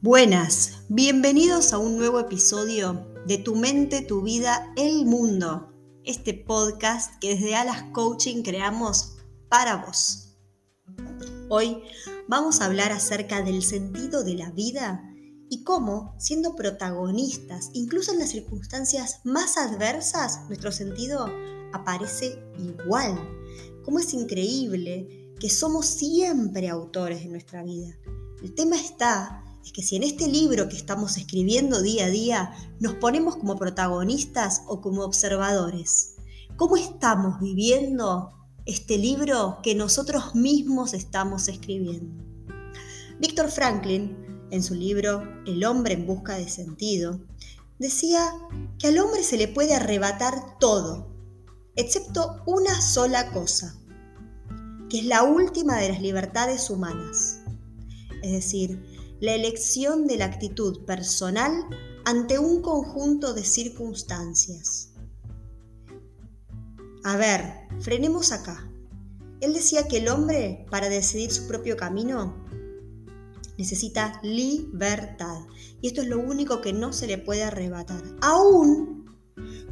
Buenas, bienvenidos a un nuevo episodio de Tu mente, tu vida, el mundo. Este podcast que desde Alas Coaching creamos para vos. Hoy vamos a hablar acerca del sentido de la vida y cómo, siendo protagonistas, incluso en las circunstancias más adversas, nuestro sentido aparece igual. Cómo es increíble que somos siempre autores de nuestra vida. El tema está es que si en este libro que estamos escribiendo día a día nos ponemos como protagonistas o como observadores, ¿cómo estamos viviendo este libro que nosotros mismos estamos escribiendo? Víctor Franklin, en su libro El hombre en busca de sentido, decía que al hombre se le puede arrebatar todo, excepto una sola cosa, que es la última de las libertades humanas, es decir, la elección de la actitud personal ante un conjunto de circunstancias. A ver, frenemos acá. Él decía que el hombre, para decidir su propio camino, necesita libertad. Y esto es lo único que no se le puede arrebatar. Aún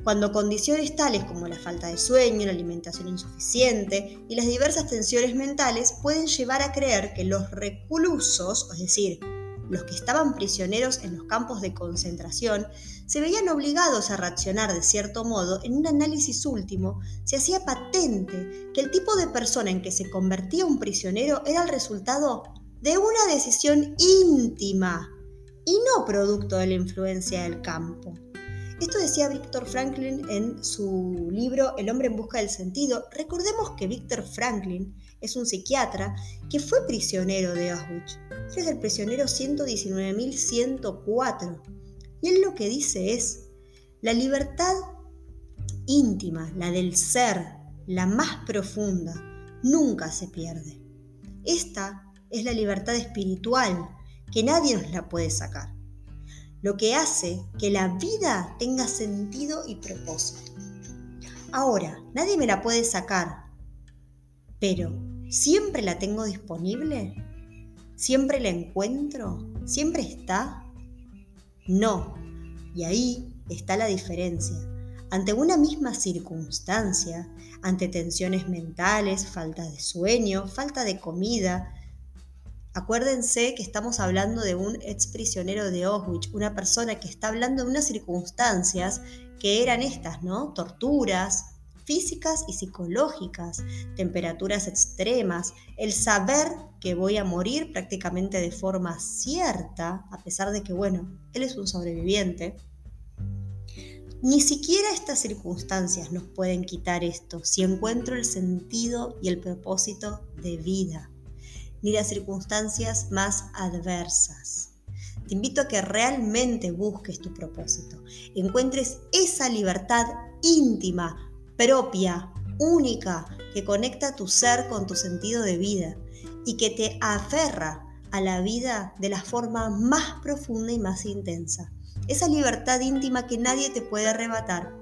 cuando condiciones tales como la falta de sueño, la alimentación insuficiente y las diversas tensiones mentales pueden llevar a creer que los reclusos, es decir, los que estaban prisioneros en los campos de concentración, se veían obligados a reaccionar de cierto modo, en un análisis último se hacía patente que el tipo de persona en que se convertía un prisionero era el resultado de una decisión íntima y no producto de la influencia del campo. Esto decía Víctor Franklin en su libro El hombre en busca del sentido. Recordemos que Víctor Franklin es un psiquiatra que fue prisionero de Auschwitz. Es el prisionero 119.104. Y él lo que dice es, la libertad íntima, la del ser, la más profunda, nunca se pierde. Esta es la libertad espiritual que nadie nos la puede sacar lo que hace que la vida tenga sentido y propósito. Ahora, nadie me la puede sacar, pero ¿siempre la tengo disponible? ¿Siempre la encuentro? ¿Siempre está? No. Y ahí está la diferencia. Ante una misma circunstancia, ante tensiones mentales, falta de sueño, falta de comida, Acuérdense que estamos hablando de un ex prisionero de Auschwitz, una persona que está hablando de unas circunstancias que eran estas, ¿no? Torturas físicas y psicológicas, temperaturas extremas, el saber que voy a morir prácticamente de forma cierta, a pesar de que, bueno, él es un sobreviviente. Ni siquiera estas circunstancias nos pueden quitar esto si encuentro el sentido y el propósito de vida ni las circunstancias más adversas. Te invito a que realmente busques tu propósito, encuentres esa libertad íntima, propia, única, que conecta tu ser con tu sentido de vida y que te aferra a la vida de la forma más profunda y más intensa. Esa libertad íntima que nadie te puede arrebatar.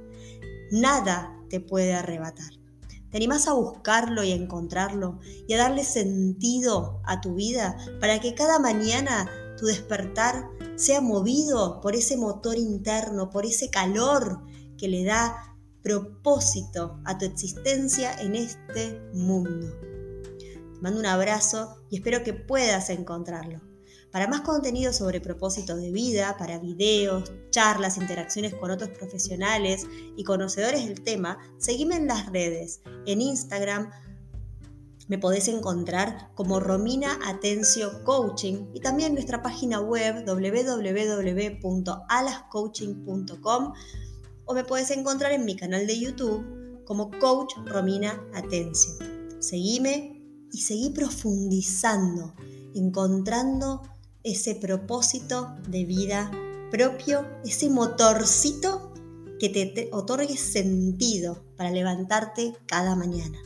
Nada te puede arrebatar. ¿Te animás a buscarlo y a encontrarlo y a darle sentido a tu vida para que cada mañana tu despertar sea movido por ese motor interno, por ese calor que le da propósito a tu existencia en este mundo? Te mando un abrazo y espero que puedas encontrarlo. Para más contenido sobre propósitos de vida, para videos, charlas, interacciones con otros profesionales y conocedores del tema, seguime en las redes. En Instagram me podés encontrar como Romina Atencio Coaching y también nuestra página web www.alascoaching.com o me podés encontrar en mi canal de YouTube como Coach Romina Atencio. Seguime y seguí profundizando, encontrando ese propósito de vida propio, ese motorcito que te, otorgue sentido para levantarte cada mañana.